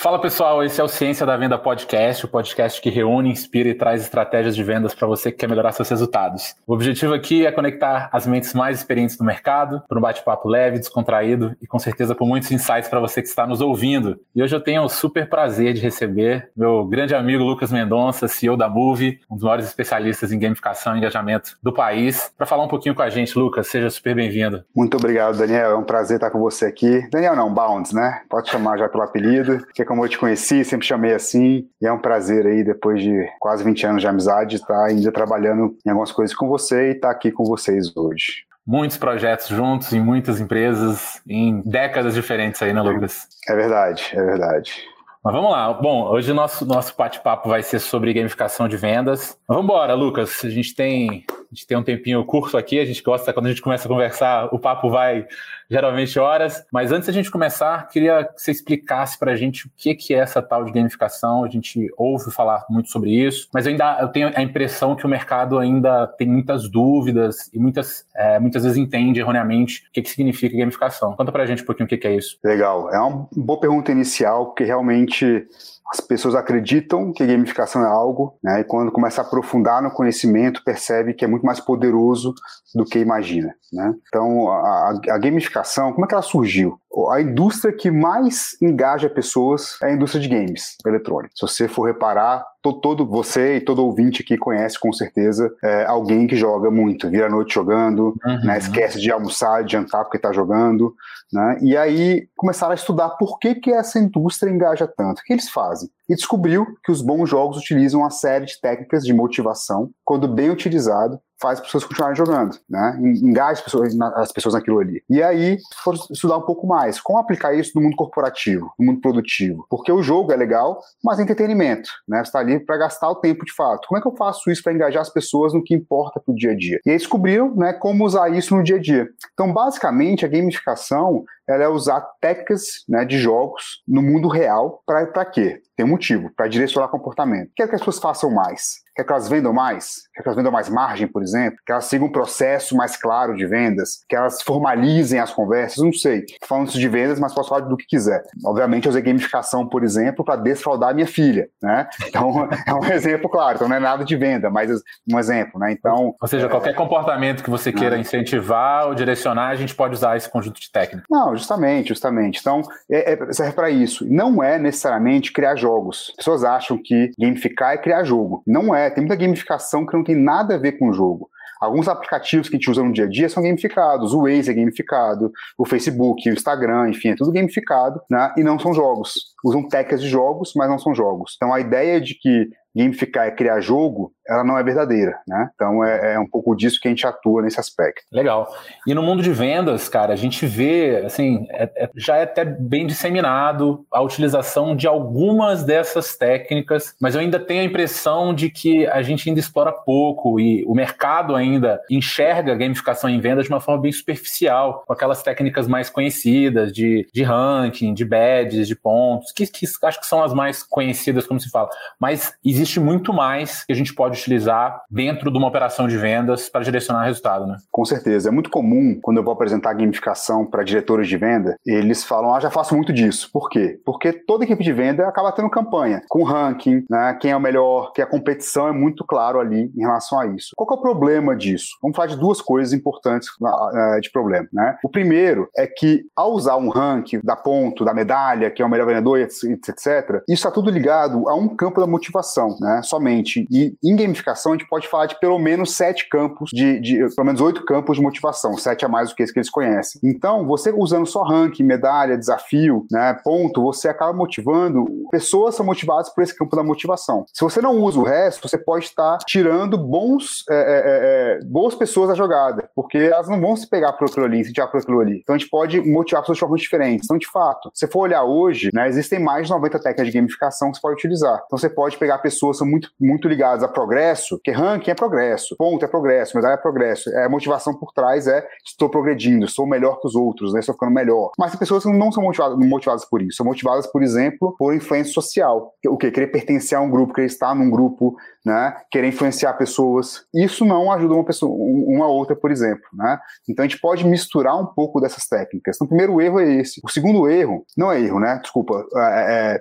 Fala pessoal, esse é o Ciência da Venda Podcast, o podcast que reúne, inspira e traz estratégias de vendas para você que quer melhorar seus resultados. O objetivo aqui é conectar as mentes mais experientes do mercado para um bate-papo leve, descontraído e com certeza com muitos insights para você que está nos ouvindo. E hoje eu tenho o super prazer de receber meu grande amigo Lucas Mendonça, CEO da Move, um dos maiores especialistas em gamificação e engajamento do país, para falar um pouquinho com a gente. Lucas, seja super bem-vindo. Muito obrigado, Daniel. É um prazer estar com você aqui. Daniel não, Bounds, né? Pode chamar já pelo apelido, que como eu te conheci, sempre chamei assim. E é um prazer aí, depois de quase 20 anos de amizade, estar ainda trabalhando em algumas coisas com você e estar aqui com vocês hoje muitos projetos juntos em muitas empresas, em décadas diferentes aí, né, Lucas? É verdade, é verdade. Mas vamos lá. Bom, hoje o nosso, nosso bate-papo vai ser sobre gamificação de vendas. Mas vamos embora, Lucas. A gente tem a gente tem um tempinho curto aqui, a gente gosta, quando a gente começa a conversar, o papo vai geralmente horas. Mas antes da gente começar, queria que você explicasse para a gente o que, que é essa tal de gamificação. A gente ouve falar muito sobre isso, mas eu ainda eu tenho a impressão que o mercado ainda tem muitas dúvidas e muitas, é, muitas vezes entende erroneamente o que, que significa gamificação. Conta para a gente um pouquinho o que, que é isso. Legal. É uma boa pergunta inicial, porque realmente as pessoas acreditam que gamificação é algo, né, e quando começa a aprofundar no conhecimento, percebe que é muito mais poderoso do que imagina. Né? Então, a, a, gamificação, como é que ela surgiu? A indústria que mais engaja pessoas é a indústria de games eletrônicos. Se você for reparar, todo, todo você e todo ouvinte aqui conhece com certeza é, alguém que joga muito, vira a noite jogando, uhum. né, esquece de almoçar, de jantar porque está jogando. Né? E aí começaram a estudar por que, que essa indústria engaja tanto. O que eles fazem? E descobriu que os bons jogos utilizam uma série de técnicas de motivação, quando bem utilizado, faz as pessoas continuarem jogando, né? Engaja as pessoas, as pessoas naquilo ali. E aí, for estudar um pouco mais, como aplicar isso no mundo corporativo, no mundo produtivo. Porque o jogo é legal, mas é entretenimento, né? Você está ali para gastar o tempo de fato. Como é que eu faço isso para engajar as pessoas no que importa para o dia a dia? E aí descobriram, né, como usar isso no dia a dia. Então, basicamente, a gamificação ela é usar técnicas né, de jogos no mundo real para quê? Tem um motivo, para direcionar comportamento. Quer que as pessoas façam mais? Quer que elas vendam mais? Quer que elas vendam mais margem, por exemplo? Que elas sigam um processo mais claro de vendas? Que elas formalizem as conversas? Não sei. Falando isso de vendas, mas posso falar do que quiser. Obviamente, eu usei gamificação, por exemplo, para desfraudar minha filha, né? Então, é um exemplo claro. Então, não é nada de venda, mas um exemplo, né? Então... Ou seja, é... qualquer comportamento que você queira incentivar ou direcionar, a gente pode usar esse conjunto de técnicas. Não, justamente, justamente. Então, é, é, serve para isso. Não é necessariamente criar jogos. As pessoas acham que gamificar é criar jogo. Não é. Tem muita gamificação que não tem nada a ver com o jogo. Alguns aplicativos que a gente usa no dia a dia são gamificados. O Waze é gamificado, o Facebook, o Instagram, enfim, é tudo gamificado, né? E não são jogos. Usam técnicas de jogos, mas não são jogos. Então a ideia de que gamificar é criar jogo, ela não é verdadeira, né? Então é, é, um pouco disso que a gente atua nesse aspecto. Legal. E no mundo de vendas, cara, a gente vê, assim, é, é, já é até bem disseminado a utilização de algumas dessas técnicas, mas eu ainda tenho a impressão de que a gente ainda explora pouco e o mercado ainda enxerga a gamificação em vendas de uma forma bem superficial, com aquelas técnicas mais conhecidas de, de ranking, de badges, de pontos, que, que acho que são as mais conhecidas, como se fala. Mas existe muito mais que a gente pode utilizar dentro de uma operação de vendas para direcionar resultado, né? Com certeza. É muito comum, quando eu vou apresentar gamificação para diretores de venda, eles falam, ah, já faço muito disso. Por quê? Porque toda equipe de venda acaba tendo campanha, com ranking, né? Quem é o melhor, que a competição é muito claro ali em relação a isso. Qual é o problema disso? Vamos falar de duas coisas importantes uh, de problema, né? O primeiro é que, ao usar um ranking da ponto, da medalha, que é o melhor vendedor, etc., isso está tudo ligado a um campo da motivação, né? Somente. E em gamificação, a gente pode falar de pelo menos sete campos, de, de pelo menos oito campos de motivação, sete a mais do que esse que eles conhecem. Então, você usando só ranking, medalha, desafio, né, ponto, você acaba motivando. Pessoas são motivadas por esse campo da motivação. Se você não usa o resto, você pode estar tirando bons, é, é, é, é boas pessoas da jogada, porque elas não vão se pegar por aquilo ali, se tirar por aquilo ali. Então, a gente pode motivar pessoas de formas diferentes. Então, de fato, se for olhar hoje, né, existem mais de 90 técnicas de gamificação que você pode utilizar. Então, você pode pegar pessoas pessoas são muito, muito ligadas a progresso, que ranking é progresso, ponto é progresso, medalha é progresso. É, a motivação por trás é estou progredindo, sou melhor que os outros, né? estou ficando melhor. Mas tem pessoas que não são motivadas, motivadas por isso, são motivadas, por exemplo, por influência social. O quê? Querer pertencer a um grupo, querer estar num grupo, né? Querer influenciar pessoas. Isso não ajuda uma pessoa, uma outra, por exemplo, né? Então a gente pode misturar um pouco dessas técnicas. Então, o primeiro erro é esse. O segundo erro, não é erro, né? Desculpa, é, é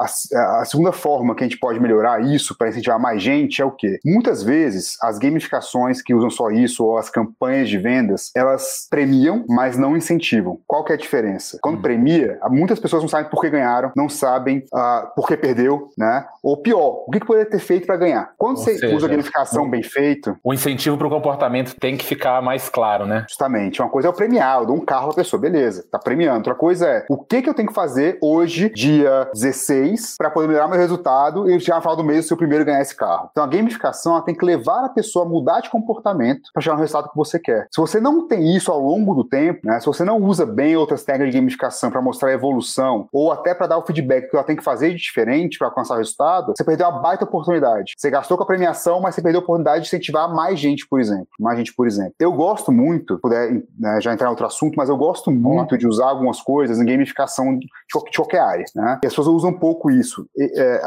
a, a, segunda forma que a gente pode melhorar isso para incentivar mais gente é o quê? Muitas vezes as gamificações que usam só isso ou as campanhas de vendas, elas premiam, mas não incentivam. Qual que é a diferença? Quando hum. premia, muitas pessoas não sabem por que ganharam, não sabem uh, por que perdeu, né? Ou pior, o que, que poderia ter feito para ganhar? Quando ou você seja, usa gamificação bem feito, o incentivo para o comportamento tem que ficar mais claro, né? Justamente. Uma coisa é o premiar, eu dou um carro para pessoa, beleza? Tá premiando. Outra coisa é o que que eu tenho que fazer hoje, dia 16 mês para poder melhorar meu resultado e chegar no final do mês o seu primeiro ganhar esse carro. Então a gamificação tem que levar a pessoa a mudar de comportamento para chegar no resultado que você quer. Se você não tem isso ao longo do tempo, né, se você não usa bem outras técnicas de gamificação para mostrar a evolução ou até para dar o feedback que ela tem que fazer de diferente para alcançar o resultado, você perdeu uma baita oportunidade. Você gastou com a premiação, mas você perdeu a oportunidade de incentivar mais gente, por exemplo. Mais gente, por exemplo. Eu gosto muito, puder né, já entrar em outro assunto, mas eu gosto muito de usar algumas coisas em gamificação de qualquer área. Né? E as pessoas usam um pouco isso isso. É,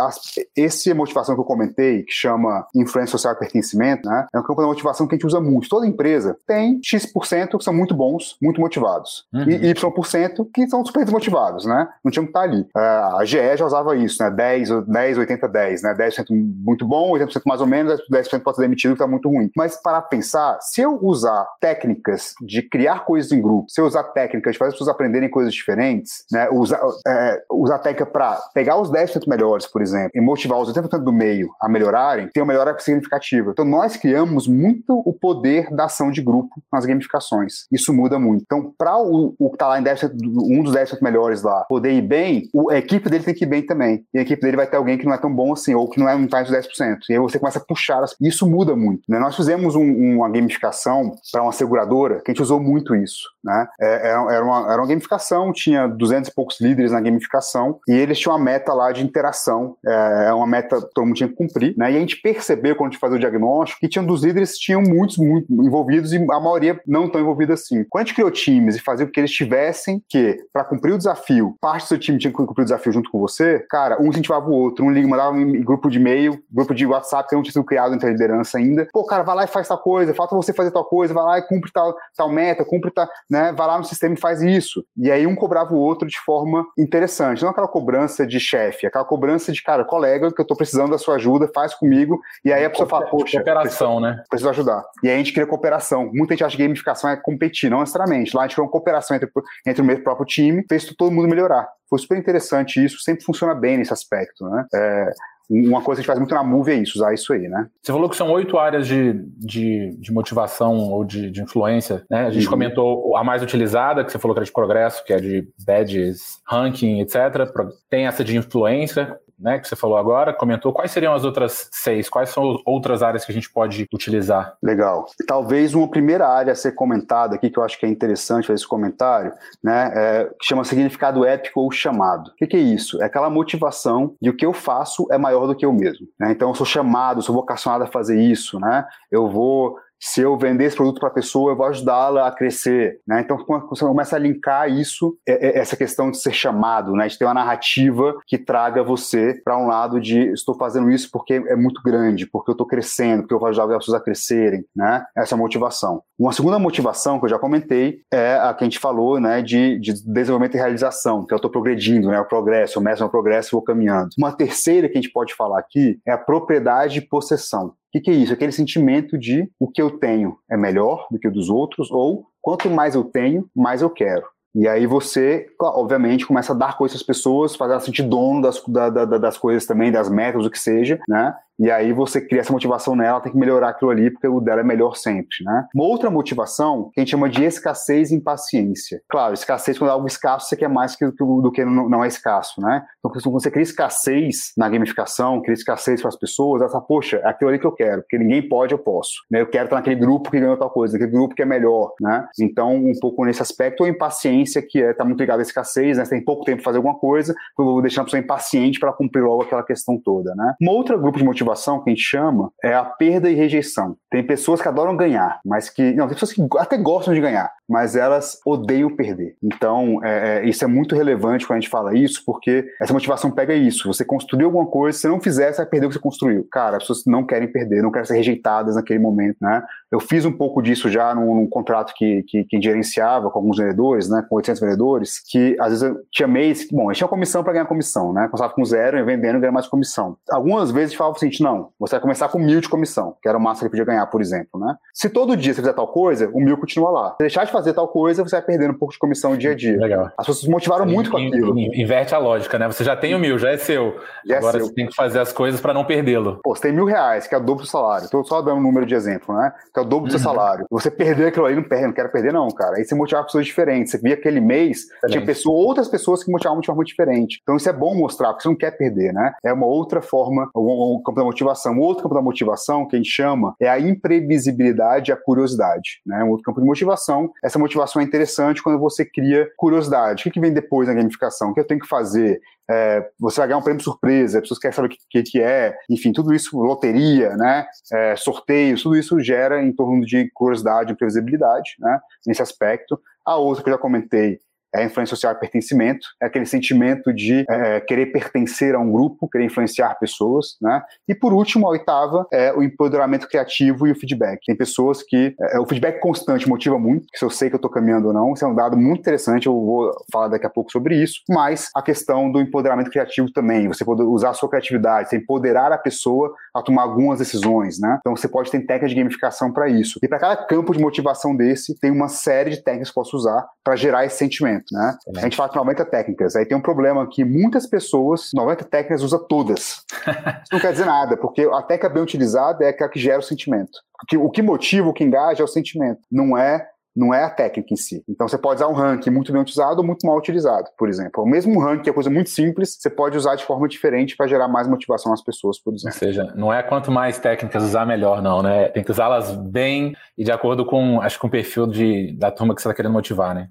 esse motivação que eu comentei, que chama influência social e pertencimento, né, é um campo da motivação que a gente usa muito. Toda empresa tem X% que são muito bons, muito motivados. Uhum. E Y% que são super desmotivados, né? Não tinham que estar ali. É, a GE já usava isso, né? 10, 10 80, 10, né? 10% muito bom, 80% mais ou menos, 10% pode ser demitido, que está muito ruim. Mas para pensar, se eu usar técnicas de criar coisas em grupo, se eu usar técnicas de fazer as pessoas aprenderem coisas diferentes, né? Usar, é, usar técnica para pegar os 10 10% melhores, por exemplo, e motivar os 80% do meio a melhorarem, tem uma melhora significativa. Então, nós criamos muito o poder da ação de grupo nas gamificações. Isso muda muito. Então, para o, o que está lá em 10%, um dos 10% melhores lá poder ir bem, o, a equipe dele tem que ir bem também. E a equipe dele vai ter alguém que não é tão bom assim, ou que não é um tá entre os 10%. E aí você começa a puxar. As... Isso muda muito. Né? Nós fizemos um, uma gamificação para uma seguradora que a gente usou muito isso. Né? É, era, era, uma, era uma gamificação, tinha 200 e poucos líderes na gamificação, e eles tinham uma meta lá de interação, é, é uma meta que todo mundo tinha que cumprir, né? E a gente percebeu quando a gente fazia o diagnóstico que tinha dos líderes tinham muitos muito envolvidos e a maioria não tão envolvida assim. Quando a gente criou times e fazia com que eles tivessem que, para cumprir o desafio, parte do seu time tinha que cumprir o desafio junto com você, cara, um incentivava o outro, um liga, mandava em grupo de e-mail, grupo de WhatsApp que não tinha sido criado entre a liderança ainda. Pô, cara, vai lá e faz tal coisa, falta você fazer tal coisa, vai lá e cumpre tal, tal meta, cumpre tal, né? Vai lá no sistema e faz isso. E aí um cobrava o outro de forma interessante, não aquela cobrança de chefe, aquela cobrança de, cara, colega, que eu tô precisando da sua ajuda, faz comigo. E aí a pessoa fala, poxa. Cooperação, preciso, né? Preciso ajudar. E aí a gente cria cooperação. Muita gente acha que gamificação é competir, não necessariamente. Lá a gente criou uma cooperação entre, entre o meu próprio time, fez todo mundo melhorar. Foi super interessante isso, sempre funciona bem nesse aspecto, né? É, uma coisa que a gente faz muito na Move é isso, usar isso aí, né? Você falou que são oito áreas de, de, de, motivação ou de, de influência, né? A gente uhum. comentou a mais utilizada, que você falou que era de progresso, que é de badges, ranking, etc. Tem essa de influência, né, que você falou agora, comentou, quais seriam as outras seis? Quais são outras áreas que a gente pode utilizar? Legal. Talvez uma primeira área a ser comentada aqui, que eu acho que é interessante fazer esse comentário, né, é, que chama significado épico ou chamado. O que, que, é isso? É aquela motivação de o que eu faço é maior do que eu mesmo. Né? Então, eu sou chamado, sou vocacionado a fazer isso, né? Eu vou se eu vender esse produto para a pessoa, eu vou ajudá-la a crescer. Né? Então, quando você começa a linkar isso, é, é, essa questão de ser chamado, né? de ter uma narrativa que traga você para um lado de estou fazendo isso porque é muito grande, porque eu estou crescendo, porque eu vou ajudar as pessoas a crescerem. Né? Essa é a motivação. Uma segunda motivação que eu já comentei é a que a gente falou né, de, de desenvolvimento e realização, que eu estou progredindo, né, o progresso, eu meço meu progresso e vou caminhando. Uma terceira que a gente pode falar aqui é a propriedade e possessão que, que é isso? Aquele sentimento de o que eu tenho é melhor do que o dos outros, ou quanto mais eu tenho, mais eu quero. E aí você, obviamente, começa a dar coisas às pessoas, fazer elas sentir dono das, da, da, das coisas também, das metas, o que seja, né? E aí você cria essa motivação nela, tem que melhorar aquilo ali, porque o dela é melhor sempre, né? Uma outra motivação que a gente chama de escassez e impaciência. Claro, escassez quando é algo escasso, você quer mais do que, não é escasso, né? Então, quando você cria escassez na gamificação, cria escassez para as pessoas, fala, poxa, é aquilo ali que eu quero, porque ninguém pode, eu posso. Né? Eu quero estar naquele grupo que ganhou tal coisa, naquele grupo que é melhor, né? Então, um pouco nesse aspecto, a impaciência, que é, tá muito ligada à escassez, né? Você tem pouco tempo para fazer alguma coisa, eu vou deixar a pessoa impaciente para cumprir logo aquela questão toda, né? Um outro grupo de motivação que a gente chama é a perda e rejeição. Tem pessoas que adoram ganhar, mas que. Não, tem pessoas que até gostam de ganhar, mas elas odeiam perder. Então, é, é, isso é muito relevante quando a gente fala isso, porque essa motivação pega isso. Você construiu alguma coisa, se não fizer, você vai perder o que você construiu. Cara, as pessoas não querem perder, não querem ser rejeitadas naquele momento, né? Eu fiz um pouco disso já num, num contrato que, que, que, gerenciava com alguns vendedores, né? Com 800 vendedores, que às vezes eu tinha mês, bom, gente tinha comissão para ganhar comissão, né? Começava com zero, vendendo, ganhando mais comissão. Algumas vezes falava o seguinte, não, você vai começar com mil de comissão, que era o máximo que ele podia ganhar, por exemplo, né? Se todo dia você fizer tal coisa, o mil continua lá. Se deixar de fazer tal coisa, você vai perdendo um pouco de comissão dia a dia. Legal. As pessoas se motivaram muito com aquilo. Inverte a lógica, né? Você já tem o mil, já é seu. Já é Agora é seu. você tem que fazer as coisas para não perdê-lo. Pô, você tem mil reais, que é o dobro do salário. Estou só dando um número de exemplo, né? Que é o dobro do uhum. seu salário. Você perder aquilo aí, não perde, não quero perder, não, cara. Aí você motivava pessoas diferentes. Você via aquele mês, Excelente. tinha pessoa, outras pessoas que motivavam de forma diferente. Então isso é bom mostrar, porque você não quer perder, né? É uma outra forma, um, um da motivação. Outro campo da motivação que a gente chama é a imprevisibilidade e a curiosidade, né? Um outro campo de motivação. Essa motivação é interessante quando você cria curiosidade. O que, que vem depois na gamificação? O que eu tenho que fazer? É, você vai ganhar um prêmio surpresa, as pessoas querem saber o que, que, é, enfim, tudo isso, loteria, né, é, sorteios, tudo isso gera em torno de curiosidade e previsibilidade, né, nesse aspecto. A outra que eu já comentei é a influência social e pertencimento, é aquele sentimento de é, querer pertencer a um grupo, querer influenciar pessoas, né? E por último, a oitava é o empoderamento criativo e o feedback. Tem pessoas que é, o feedback constante motiva muito, se eu sei que eu estou caminhando ou não, isso é um dado muito interessante, eu vou falar daqui a pouco sobre isso, mas a questão do empoderamento criativo também, você poder usar a sua criatividade, você empoderar a pessoa a tomar algumas decisões, né? Então você pode ter técnicas de gamificação para isso. E para cada campo de motivação desse, tem uma série de técnicas que posso usar para gerar esse sentimento, né? A gente fala que 90 técnicas, aí tem um problema que muitas pessoas, 90 técnicas usa todas. Isso não quer dizer nada, porque a técnica bem utilizada é aquela que gera o sentimento. O que motiva, o que engaja é o sentimento, não é não é a técnica em si. Então você pode usar um ranking muito bem utilizado ou muito mal utilizado, por exemplo. O mesmo ranking, que é coisa muito simples, você pode usar de forma diferente para gerar mais motivação nas pessoas, por exemplo. Ou seja, não é quanto mais técnicas usar, melhor, não, né? Tem que usá-las bem e de acordo com, acho com o perfil de, da turma que você está querendo motivar, né?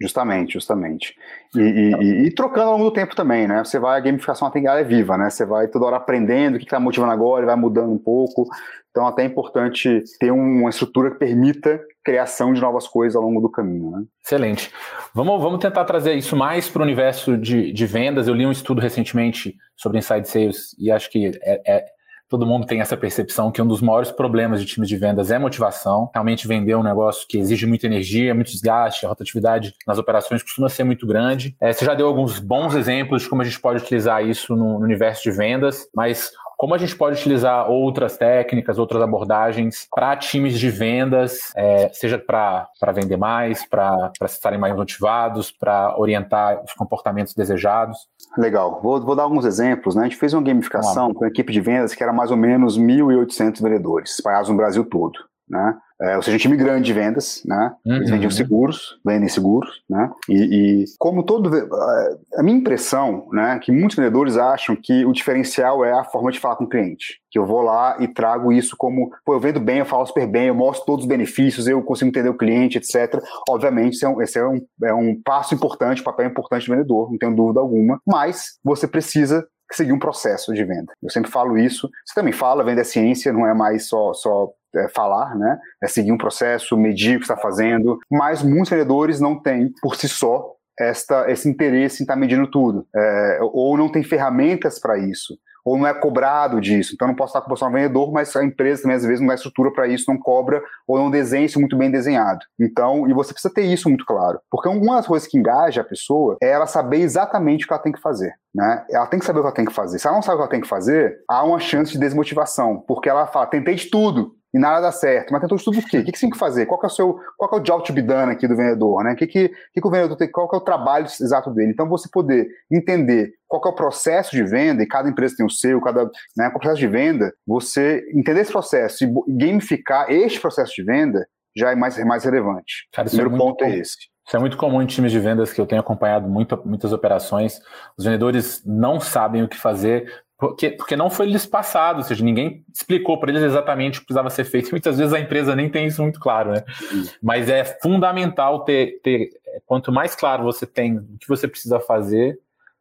Justamente, justamente. E, e, e, trocando ao longo do tempo também, né? Você vai, a gamificação ela é viva, né? Você vai toda hora aprendendo o que está motivando agora, vai mudando um pouco. Então, até é importante ter uma estrutura que permita criação de novas coisas ao longo do caminho. Né? Excelente. Vamos, vamos tentar trazer isso mais para o universo de, de vendas. Eu li um estudo recentemente sobre Inside Sales e acho que é, é todo mundo tem essa percepção que um dos maiores problemas de times de vendas é motivação. Realmente vender um negócio que exige muita energia, muito desgaste, a rotatividade nas operações costuma ser muito grande. É, você já deu alguns bons exemplos de como a gente pode utilizar isso no, no universo de vendas, mas como a gente pode utilizar outras técnicas, outras abordagens para times de vendas, é, seja para vender mais, para estarem mais motivados, para orientar os comportamentos desejados? Legal. Vou, vou dar alguns exemplos. Né? A gente fez uma gamificação com a equipe de vendas que era mais ou menos 1.800 vendedores espalhados no Brasil todo. Né? É, ou seja, um time grande de vendas, né? Eles uhum. vendiam seguros, vendem seguros, né? E, e, como todo, a minha impressão, né, que muitos vendedores acham que o diferencial é a forma de falar com o cliente, que eu vou lá e trago isso como, pô, eu vendo bem, eu falo super bem, eu mostro todos os benefícios, eu consigo entender o cliente, etc. Obviamente, esse é um, esse é um, é um passo importante, um papel importante do vendedor, não tenho dúvida alguma, mas você precisa seguir um processo de venda. Eu sempre falo isso. Você também fala, venda é ciência, não é mais só, só é, falar, né? É seguir um processo, medir o que está fazendo. Mas muitos vendedores não têm, por si só, esta, esse interesse em estar tá medindo tudo. É, ou não tem ferramentas para isso ou não é cobrado disso. Então, não posso estar com o vendedor, mas a empresa também, às vezes, não dá estrutura para isso, não cobra, ou não desenha isso muito bem desenhado. Então, e você precisa ter isso muito claro. Porque uma das coisas que engaja a pessoa é ela saber exatamente o que ela tem que fazer. Né? Ela tem que saber o que ela tem que fazer. Se ela não sabe o que ela tem que fazer, há uma chance de desmotivação, porque ela fala, tentei de tudo, e nada dá certo. Mas tentou tudo o quê? O que, que você tem que fazer? Qual que é o seu, qual que é o job to be done aqui do vendedor, né? O que, que, que, que o vendedor tem, qual que é o trabalho exato dele? Então, você poder entender qual que é o processo de venda, e cada empresa tem o seu, cada né, o processo de venda, você entender esse processo e gamificar este processo de venda já é mais, mais relevante. Cara, o primeiro é ponto é esse. Isso é muito comum em times de vendas que eu tenho acompanhado muito, muitas operações. Os vendedores não sabem o que fazer porque, porque não foi lhes passado, ou seja, ninguém explicou para eles exatamente o que precisava ser feito. Muitas vezes a empresa nem tem isso muito claro, né? Mas é fundamental ter, ter quanto mais claro você tem o que você precisa fazer,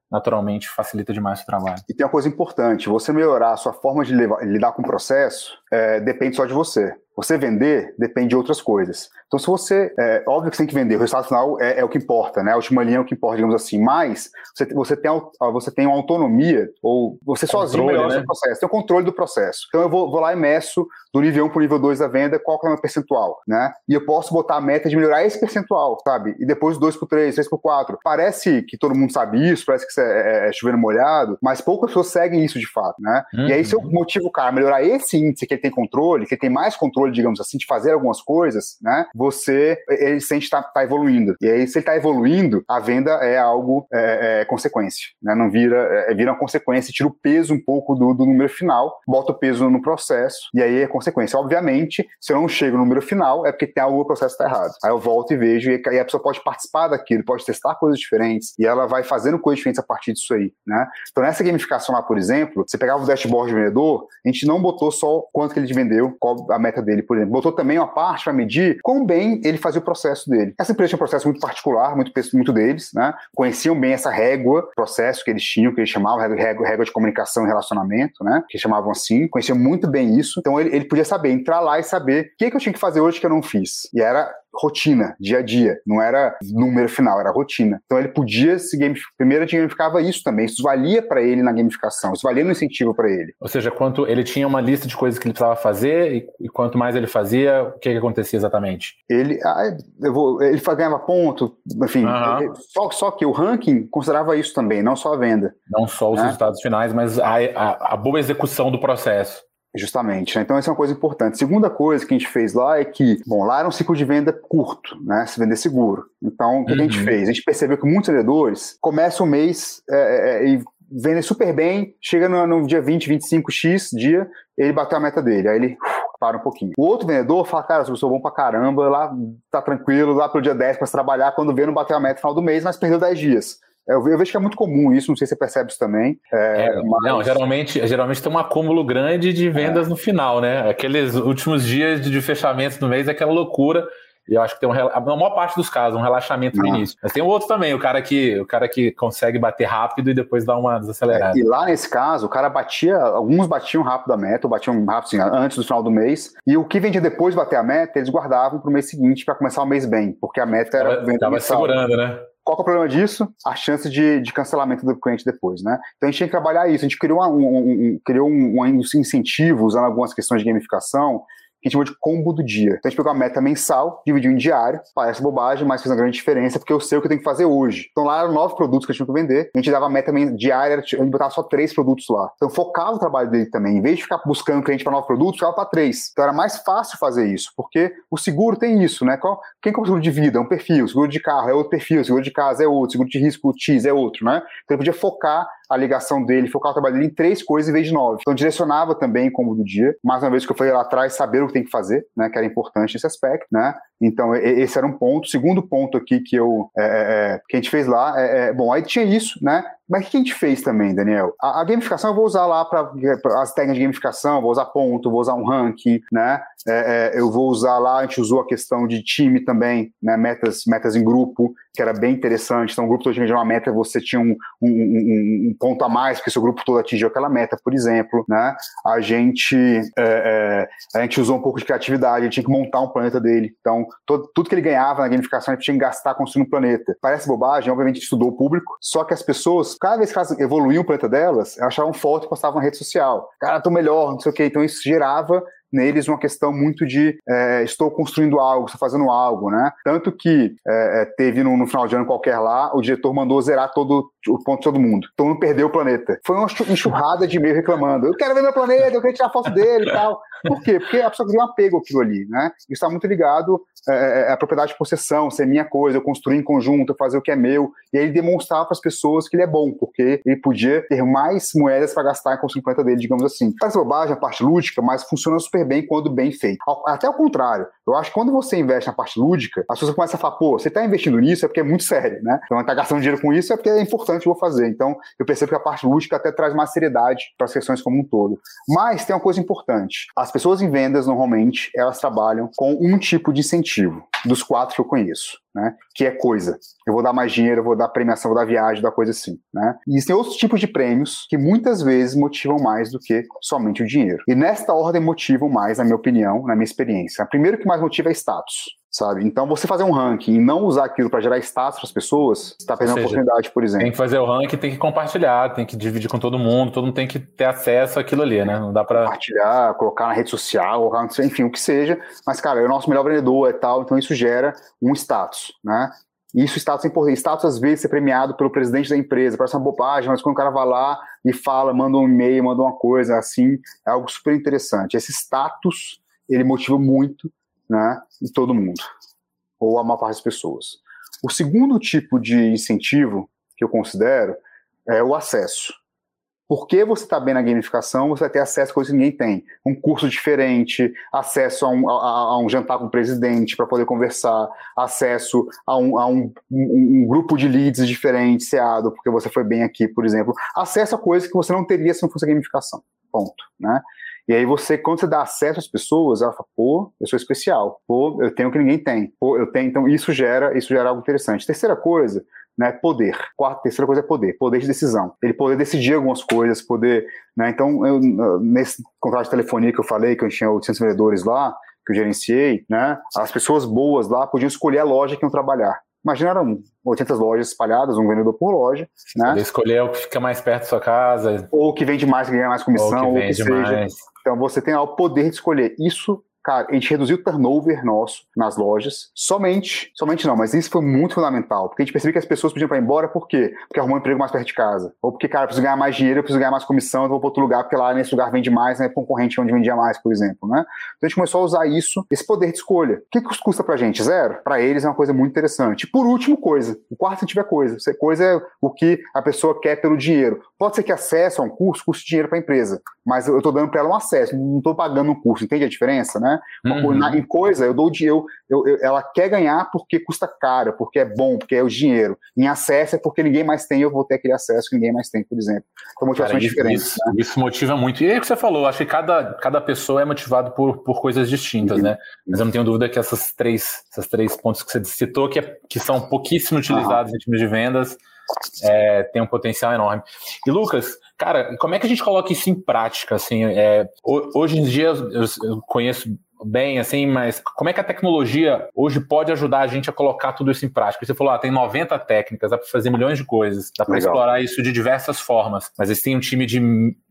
naturalmente facilita demais o trabalho. E tem uma coisa importante: você melhorar a sua forma de levar, lidar com o processo é, depende só de você. Você vender depende de outras coisas. Então, se você. É óbvio que você tem que vender, o resultado final é, é, o que importa, né? A última linha é o que importa, digamos assim. Mas você, você, tem, você tem uma autonomia, ou você controle, sozinho melhora né? o seu processo, tem o controle do processo. Então, eu vou, vou lá e meço do nível 1 para o nível 2 da venda qual que é o meu percentual, né? E eu posso botar a meta de melhorar esse percentual, sabe? E depois 2 para 3, 3 para 4. Parece que todo mundo sabe isso, parece que isso é, é, é chovendo molhado, mas poucas pessoas seguem isso de fato, né? Uhum. E aí, se eu motivo o cara a melhorar esse índice que tem controle, que ele tem mais controle, digamos assim, de fazer algumas coisas, né? Você, ele sente estar tá, tá evoluindo. E aí, se ele está evoluindo, a venda é algo, é, é consequência, né? Não vira, é, vira uma consequência, tira o peso um pouco do, do número final, bota o peso no processo, e aí é consequência. Obviamente, se eu não chego no número final, é porque tem algo, o processo está errado. Aí eu volto e vejo, e aí a pessoa pode participar daquilo, pode testar coisas diferentes, e ela vai fazendo coisas diferentes a partir disso aí, né? Então, nessa gamificação lá, por exemplo, você pegava o dashboard do vendedor, a gente não botou só quanto que ele vendeu, qual a meta dele, por exemplo. Botou também uma parte para medir quão bem ele fazia o processo dele. Essa empresa tinha um processo muito particular, muito, muito deles, né? Conheciam bem essa régua, processo que eles tinham, que eles chamavam régua, régua de comunicação e relacionamento, né? Que chamavam assim. Conheciam muito bem isso. Então ele, ele podia saber, entrar lá e saber o que, que eu tinha que fazer hoje que eu não fiz. E era rotina, dia a dia, não era número final, era rotina. Então ele podia se gamificar. Primeiro, ele gamificava isso também, isso valia para ele na gamificação, isso valia no incentivo para ele. Ou seja, quanto ele tinha uma lista de coisas que ele precisava fazer e, e quanto mais ele fazia, o que, que acontecia exatamente? Ele, ah, eu vou, ele ganhava ponto, enfim, uhum. ele, só, só que o ranking considerava isso também, não só a venda. Não só os né? resultados finais, mas a, a, a boa execução do processo. Justamente, né? então essa é uma coisa importante. Segunda coisa que a gente fez lá é que, bom, lá era um ciclo de venda curto, né? Se vender seguro. Então, o que, uhum. a gente uhum. fez? A gente percebeu que muitos vendedores começam o mês é, é, é, e vendem super bem, chega no, no, dia 20, 25x dia, ele bateu a meta dele, aí ele para um pouquinho. O outro vendedor fala, cara, eu sou bom pra caramba, lá tá tranquilo, lá pro dia 10 para trabalhar, quando vê não bateu a meta no final do mês, mas perdeu 10 dias. Eu, vejo que é muito comum isso, não sei se você percebe isso também. É, é, mas... Não, geralmente, geralmente tem um acúmulo grande de vendas é. no final, né? Aqueles últimos dias de, de fechamento do mês é aquela loucura. E eu acho que tem um, a maior parte dos casos, um relaxamento no início. Mas tem o outro também, o cara que o cara que consegue bater rápido e depois dá uma desacelerada. É, e lá nesse caso, o cara batia, alguns batiam rápido a meta, ou batiam rápido assim, antes do final do mês, e o que vendia depois de bater a meta, eles guardavam para o mês seguinte para começar o mês bem, porque a meta era tava, tava segurando, né? Qual é o problema disso? A chance de, de, cancelamento do cliente depois, né? Então a gente tinha que trabalhar isso. A gente criou, um, um, um criou um, um incentivo usando algumas questões de gamificação que a gente chamou de combo do dia. Então a gente pegou a meta mensal, dividiu em diário, parece bobagem, mas fez uma grande diferença, porque eu sei o que eu tenho que fazer hoje. Então lá eram nove produtos que eu tinha que vender, a gente dava a meta diária, a gente botava só três produtos lá. Então focava o trabalho dele também. Em vez de ficar buscando cliente para nove produtos, ficava para três. Então era mais fácil fazer isso, porque o seguro tem isso, né? Qual, quem compra seguro de vida é um perfil, seguro de carro é outro perfil, seguro de casa é outro, seguro de risco X é outro, né? Então ele podia focar a ligação dele, focar o trabalho dele em três coisas em vez de nove. Então direcionava também como do dia. Mais uma vez que eu falei lá atrás, saber o que tem que fazer, né? Que era importante esse aspecto, né? Então esse era um ponto. Segundo ponto aqui que eu é, é, é, que a gente fez lá, é, é, bom, aí tinha isso, né? Mas o que a gente fez também, Daniel? A, a gamificação eu vou usar lá para as técnicas de gamificação, vou usar ponto, vou usar um ranking, né? É, é, eu vou usar lá, a gente usou a questão de time também, né? Metas, metas em grupo, que era bem interessante. Então, o grupo todo tinha uma meta, você tinha um, um, um, um, ponto a mais, porque seu grupo todo atingiu aquela meta, por exemplo, né? A gente, é, é, a gente usou um pouco de criatividade, a gente tinha que montar um planeta dele. Então, todo, tudo que ele ganhava na gamificação, a gente tinha que gastar construindo um planeta. Parece bobagem, obviamente, estudou o público, só que as pessoas cada vez que elas evoluíam o planeta delas, elas achavam foto e postavam na rede social. Cara, tô melhor, não sei o quê. Então isso gerava neles uma questão muito de é, estou construindo algo, estou fazendo algo, né? Tanto que é, é teve no, no, final de ano qualquer lá, o diretor mandou zerar todo o ponto de todo mundo. Todo mundo perdeu o planeta. Foi uma enxurrada de e-mail reclamando. Eu quero ver meu planeta, eu quero tirar foto dele e tal. Por quê? Porque a pessoa cria um apego àquilo ali, né? Isso está muito ligado é, é, à propriedade de possessão, ser minha coisa, eu construir em conjunto, eu fazer o que é meu. E aí ele demonstrava para as pessoas que ele é bom, porque ele podia ter mais moedas para gastar com 50 dele, digamos assim. Parece bobagem a parte lúdica, mas funciona super bem quando bem feito. Até o contrário, eu acho que quando você investe na parte lúdica, as pessoas começam a falar, pô, você está investindo nisso é porque é muito sério, né? Então, está gastando dinheiro com isso é porque é importante eu vou fazer. Então, eu percebo que a parte lúdica até traz mais seriedade para as questões como um todo. Mas tem uma coisa importante. As pessoas em vendas, normalmente, elas trabalham com um tipo de incentivo, dos quatro que eu conheço né? Que é coisa. Eu vou dar mais dinheiro, eu vou dar premiação, vou dar viagem, dar coisa assim, né? E existem outros tipos de prêmios que muitas vezes motivam mais do que somente o dinheiro. E nesta ordem motivam mais, na minha opinião, na minha experiência. Primeiro que mais motiva é status sabe? Então, você fazer um ranking e não usar aquilo para gerar status para as pessoas, está perdendo seja, a oportunidade, por exemplo. Tem que fazer o ranking, tem que compartilhar, tem que dividir com todo mundo, todo mundo tem que ter acesso àquilo ali, né? Não dá para compartilhar, colocar na rede social, enfim, o que seja. Mas, cara, é o nosso melhor vendedor é tal, então isso gera um status, né? Isso status é importante. Status, às vezes, ser premiado pelo presidente da empresa. Parece uma bobagem, mas quando o cara vai lá e fala, manda um e-mail, manda uma coisa assim, é algo super interessante. Esse status, ele motiva muito né, em todo mundo, ou a maior parte das pessoas. O segundo tipo de incentivo que eu considero é o acesso. Porque você está bem na gamificação, você vai ter acesso a coisas que ninguém tem. Um curso diferente, acesso a um, a, a um jantar com o presidente para poder conversar, acesso a, um, a um, um, grupo de leads diferenciado, porque você foi bem aqui, por exemplo. Acesso a coisas que você não teria se não fosse a gamificação. Ponto. Né? E aí você, quando você dá acesso às pessoas, ela fala, pô, eu sou especial, pô, eu tenho o que ninguém tem, pô, eu tenho, então isso gera, isso gera algo interessante. Terceira coisa, né, poder. Quarta, terceira coisa é poder, poder de decisão. Ele poder decidir algumas coisas, poder, né, então eu, nesse contrato de telefonia que eu falei, que eu tinha 800 vendedores lá, que eu gerenciei, né, as pessoas boas lá podiam escolher a loja que iam trabalhar. Imaginaram 800 lojas espalhadas, um vendedor por loja, né? Poder escolher o que fica mais perto da sua casa. Ou que vende mais, que ganha mais comissão, ou que, ou que seja. Mais. Então você tem o poder de escolher. Isso Cara, a gente reduziu o turnover nosso nas lojas. Somente, somente não, mas isso foi muito fundamental. Porque a gente percebeu que as pessoas podiam ir embora, por quê? Porque arrumou um emprego mais perto de casa. Ou porque, cara, eu preciso ganhar mais dinheiro, eu preciso ganhar mais comissão, eu vou para outro lugar, porque lá nesse lugar vende mais, né? Concorrente onde vendia mais, por exemplo, né? Então a gente começou a usar isso, esse poder de escolha. O que, que custa pra gente? Zero? Para eles é uma coisa muito interessante. Por último, coisa. O quarto é coisa. Coisa é o que a pessoa quer pelo dinheiro. Pode ser que acesso a um curso custe dinheiro para a empresa, mas eu estou dando para ela um acesso, não estou pagando um curso. Entende a diferença, né? Uhum. Na, em coisa, eu dou eu, eu, eu, ela quer ganhar porque custa caro, porque é bom, porque é o dinheiro. Em acesso é porque ninguém mais tem, eu vou ter aquele acesso que ninguém mais tem, por exemplo. Então, motivações Cara, diferentes. Isso, né? isso, motiva muito. E aí o que você falou, acho que cada, cada pessoa é motivado por, por coisas distintas, uhum. né? Mas eu não tenho dúvida que essas três, essas três pontos que você citou, que, é, que são pouquíssimo utilizados em times de vendas, é, tem um potencial enorme. E Lucas, cara, como é que a gente coloca isso em prática? Assim, é, hoje em dia eu, eu conheço bem, assim, mas como é que a tecnologia hoje pode ajudar a gente a colocar tudo isso em prática? Você falou, ah, tem 90 técnicas, dá para fazer milhões de coisas, dá para explorar isso de diversas formas, mas eles têm um time de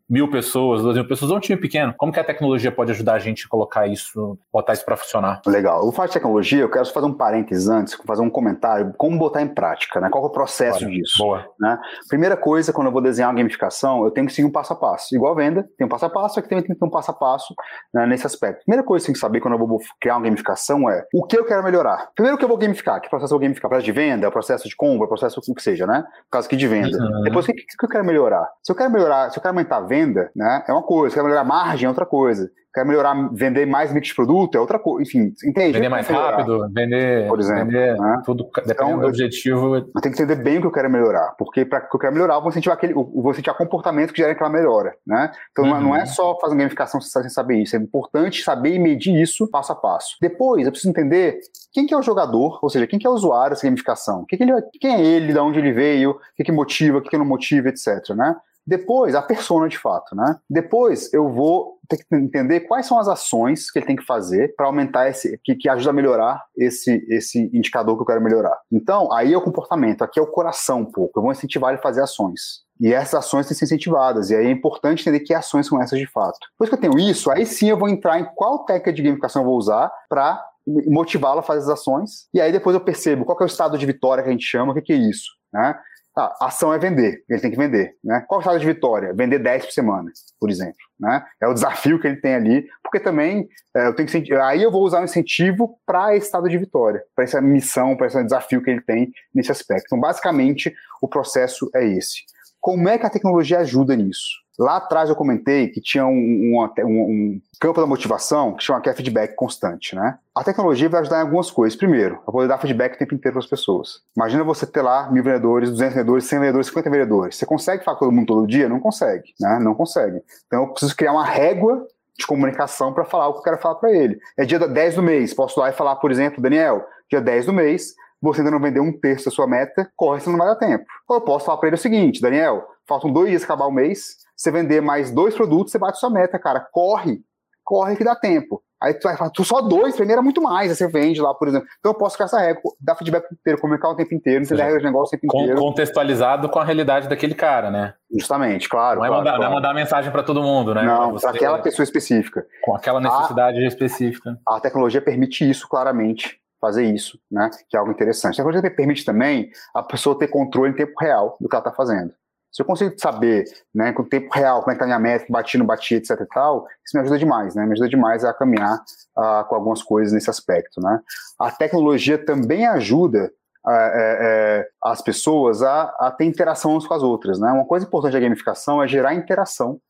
mil pessoas, duas mil pessoas, ou um time pequeno. Como que a tecnologia pode ajudar a gente a colocar isso, botar isso para funcionar? Legal. Eu falar de tecnologia, eu quero fazer um parênteses antes, fazer um comentário, como botar em prática, né? Qual é o processo disso? Boa. Né? Primeira coisa, quando eu vou desenhar uma gamificação, eu tenho que seguir um passo a passo. Igual a venda, tem um passo a passo, aqui também tem que ter um passo a passo né, nesse aspecto. Primeira coisa que você tem que saber quando eu vou criar uma gamificação é o que eu quero melhorar. Primeiro que eu vou gamificar, que processo eu vou gamificar? Processo de venda, processo de compra, processo o que seja, né? No caso aqui de venda. Uhum. Depois, o que, que eu quero melhorar? Se eu quero melhorar, se eu quero aumentar a venda, né? É uma coisa, quer melhorar a margem é outra coisa. Quer melhorar, vender mais mix de produto é outra coisa. Enfim, entende? Vender mais rápido, vender, por exemplo, vender né? tudo, dependendo então, do objetivo. Eu tenho que entender bem o que eu quero melhorar, porque para que eu quero melhorar, eu vou incentivar, aquele, eu vou incentivar comportamento que gera aquela melhora, né? Então uhum. não é uhum. só fazer uma gamificação sem saber isso, é importante saber e medir isso passo a passo. Depois, eu preciso entender quem que é o jogador, ou seja, quem que é o usuário dessa gamificação, quem, que ele, quem é ele, de onde ele veio, o que, que motiva, o que, que não motiva, etc, né? Depois, a persona de fato, né? Depois eu vou ter que entender quais são as ações que ele tem que fazer para aumentar esse, que, que ajuda a melhorar esse, esse indicador que eu quero melhorar. Então, aí é o comportamento, aqui é o coração um pouco. Eu vou incentivar ele a fazer ações. E essas ações têm que ser incentivadas. E aí é importante entender que ações são essas de fato. Depois que eu tenho isso, aí sim eu vou entrar em qual técnica de gamificação eu vou usar para motivá-lo a fazer as ações. E aí depois eu percebo qual é o estado de vitória que a gente chama, o que, que é isso. Né? A ação é vender, ele tem que vender. Né? Qual o estado de vitória? Vender 10 por semana, por exemplo. Né? É o desafio que ele tem ali, porque também é, eu tenho que aí eu vou usar um incentivo para esse estado de vitória, para essa missão, para esse desafio que ele tem nesse aspecto. Então, basicamente, o processo é esse. Como é que a tecnologia ajuda nisso? Lá atrás eu comentei que tinha um, um, um, um campo da motivação que chama que é feedback constante, né? A tecnologia vai ajudar em algumas coisas. Primeiro, eu poder dar feedback o tempo inteiro para as pessoas. Imagina você ter lá mil vendedores, 200 vendedores, 100 vendedores, 50 vendedores. Você consegue falar com todo mundo todo dia? Não consegue, né? Não consegue. Então eu preciso criar uma régua de comunicação para falar o que eu quero falar para ele. É dia 10 do mês, posso lá e falar, por exemplo, Daniel, dia 10 do mês, você ainda não vendeu um terço da sua meta, corre, você não vai dar tempo. Ou eu posso falar para ele o seguinte, Daniel, faltam dois dias acabar o mês, você vender mais dois produtos, você bate sua meta, cara. Corre, corre que dá tempo. Aí tu vai falar, tu só dois, primeiro é muito mais, aí você vende lá, por exemplo. Então eu posso ficar essa régua, dar feedback inteiro, comunicar o tempo inteiro, entender regra de negócio o tempo inteiro. Contextualizado com a realidade daquele cara, né? Justamente, claro. Não é, claro, mandar, claro. Não é mandar mensagem para todo mundo, né? Não, para aquela pessoa específica. Com aquela necessidade a, específica. A tecnologia permite isso claramente fazer isso, né? Que é algo interessante. A tecnologia permite também a pessoa ter controle em tempo real do que ela está fazendo. Se eu consigo saber, né, com o tempo real, como é que tá minha meta, bati, não bati, etc e tal, isso me ajuda demais, né? Me ajuda demais a caminhar uh, com algumas coisas nesse aspecto, né? A tecnologia também ajuda uh, é, as pessoas a, a ter interação umas com as outras, né? Uma coisa importante da gamificação é gerar interação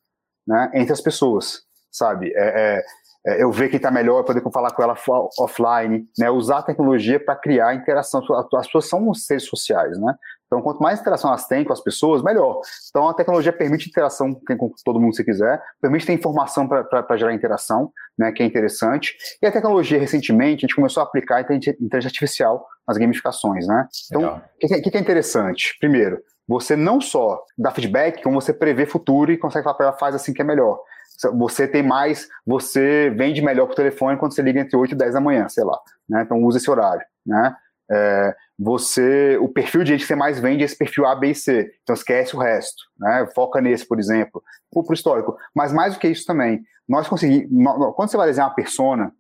né, entre as pessoas, sabe? É, é, eu ver quem está melhor, poder falar com ela offline, né? Usar a tecnologia para criar interação. As pessoas são seres sociais, né? Então, quanto mais interação elas têm com as pessoas, melhor. Então, a tecnologia permite interação com todo mundo se quiser, permite ter informação para gerar interação, né, que é interessante. E a tecnologia, recentemente, a gente começou a aplicar a inteligência artificial nas gamificações, né? Então, o que, que, é interessante? Primeiro, você não só dá feedback, como você prevê futuro e consegue falar para ela, faz assim que é melhor. Você tem mais, você vende melhor por telefone quando você liga entre 8 e 10 da manhã, sei lá. Né? Então, usa esse horário, né? É, você, o perfil de gente que você mais vende é esse perfil A, B e C. Então esquece o resto, né? Foca nesse, por exemplo, para o histórico. Mas mais do que isso também, nós conseguimos, quando você vai desenhar uma persona,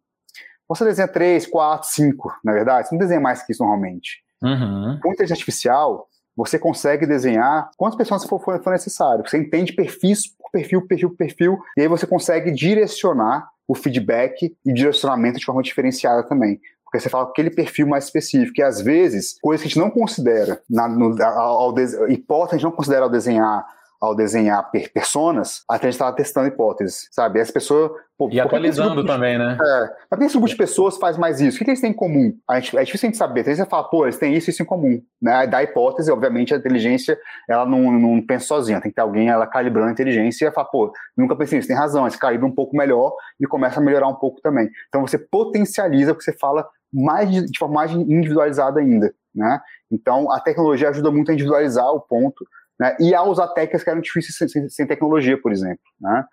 você desenha três, quatro, cinco, na verdade, você não desenha mais que isso normalmente. Uhum. Com inteligência artificial, você consegue desenhar quantas pessoas for, for, necessário. Você entende perfis por perfil, perfil, perfil, e aí você consegue direcionar o feedback e direcionamento de forma diferenciada também. Porque você fala com aquele perfil mais específico. E às vezes, coisas que a gente não considera, na, no, ao, ao, hipótese a gente não considera ao desenhar ao desenhar per personas, a gente estava testando hipóteses, sabe? Essa pessoa. Pô, e atualizando também, né? É. Mas esse grupo de pessoas faz mais isso? O que, que eles têm em comum? A gente, é difícil a gente saber. Tem você fala, pô, eles têm isso e isso em comum. Né? Da hipótese, obviamente, a inteligência, ela não, não pensa sozinha. Tem que ter alguém ela calibrando a inteligência e fala, pô, nunca pensei nisso, tem razão. Esse calibra um pouco melhor e começa a melhorar um pouco também. Então você potencializa o que você fala mais de, de forma mais individualizada ainda, né? Então, a tecnologia ajuda muito a individualizar o ponto, né? E a usar técnicas que eram difíceis sem, sem, sem, tecnologia, por exemplo, né?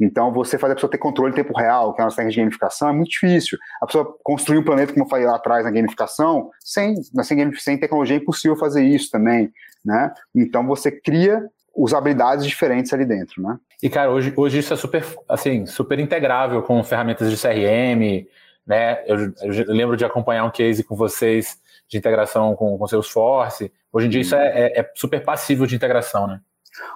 Então, você fazer a pessoa ter controle em tempo real, que é uma técnica de gamificação, é muito difícil. A pessoa construir um planeta, como eu falei lá atrás, na gamificação, sem, sem, sem tecnologia é impossível fazer isso também, né? Então, você cria usabilidades diferentes ali dentro, né? E, cara, hoje, hoje isso é super, assim, super integrável com ferramentas de CRM, né? Eu, eu, lembro de acompanhar um case com vocês de integração com, com Salesforce. Hoje em dia isso é, é, é super passível de integração, né?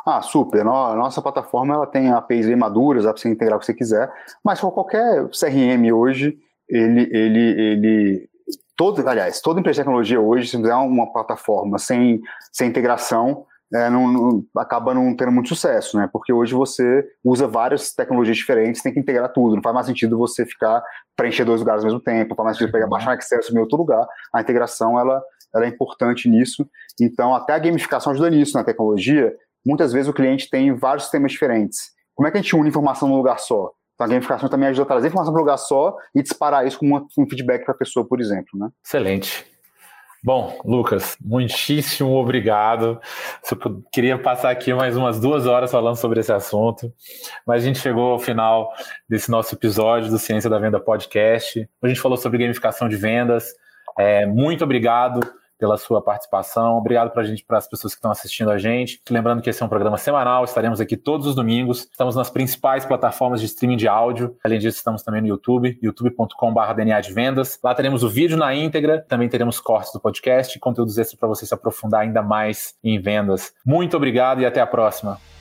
Ah, super. A nossa plataforma ela tem APIs bem maduras, dá para você integrar o que você quiser, mas qualquer CRM hoje, ele, ele, ele todo, aliás, toda empresa de tecnologia hoje, se fizer uma plataforma sem, sem integração, é, não, não, acaba não tendo muito sucesso, né? Porque hoje você usa várias tecnologias diferentes, tem que integrar tudo. Não faz mais sentido você ficar preencher dois lugares ao mesmo tempo, não faz mais sentido pegar, baixar Excel em outro lugar. A integração ela, ela é importante nisso. Então, até a gamificação ajuda nisso na tecnologia. Muitas vezes o cliente tem vários sistemas diferentes. Como é que a gente une informação num lugar só? Então, a gamificação também ajuda a trazer informação para um lugar só e disparar isso com um feedback para a pessoa, por exemplo, né? Excelente. Bom, Lucas, muitíssimo obrigado. Eu queria passar aqui mais umas duas horas falando sobre esse assunto, mas a gente chegou ao final desse nosso episódio do Ciência da Venda Podcast. A gente falou sobre gamificação de vendas. É, muito obrigado pela sua participação. Obrigado para gente, para as pessoas que estão assistindo a gente. Lembrando que esse é um programa semanal, estaremos aqui todos os domingos. Estamos nas principais plataformas de streaming de áudio. Além disso, estamos também no YouTube, youtube.com.br DNA de Vendas. Lá teremos o vídeo na íntegra, também teremos cortes do podcast e conteúdos extras para você se aprofundar ainda mais em vendas. Muito obrigado e até a próxima.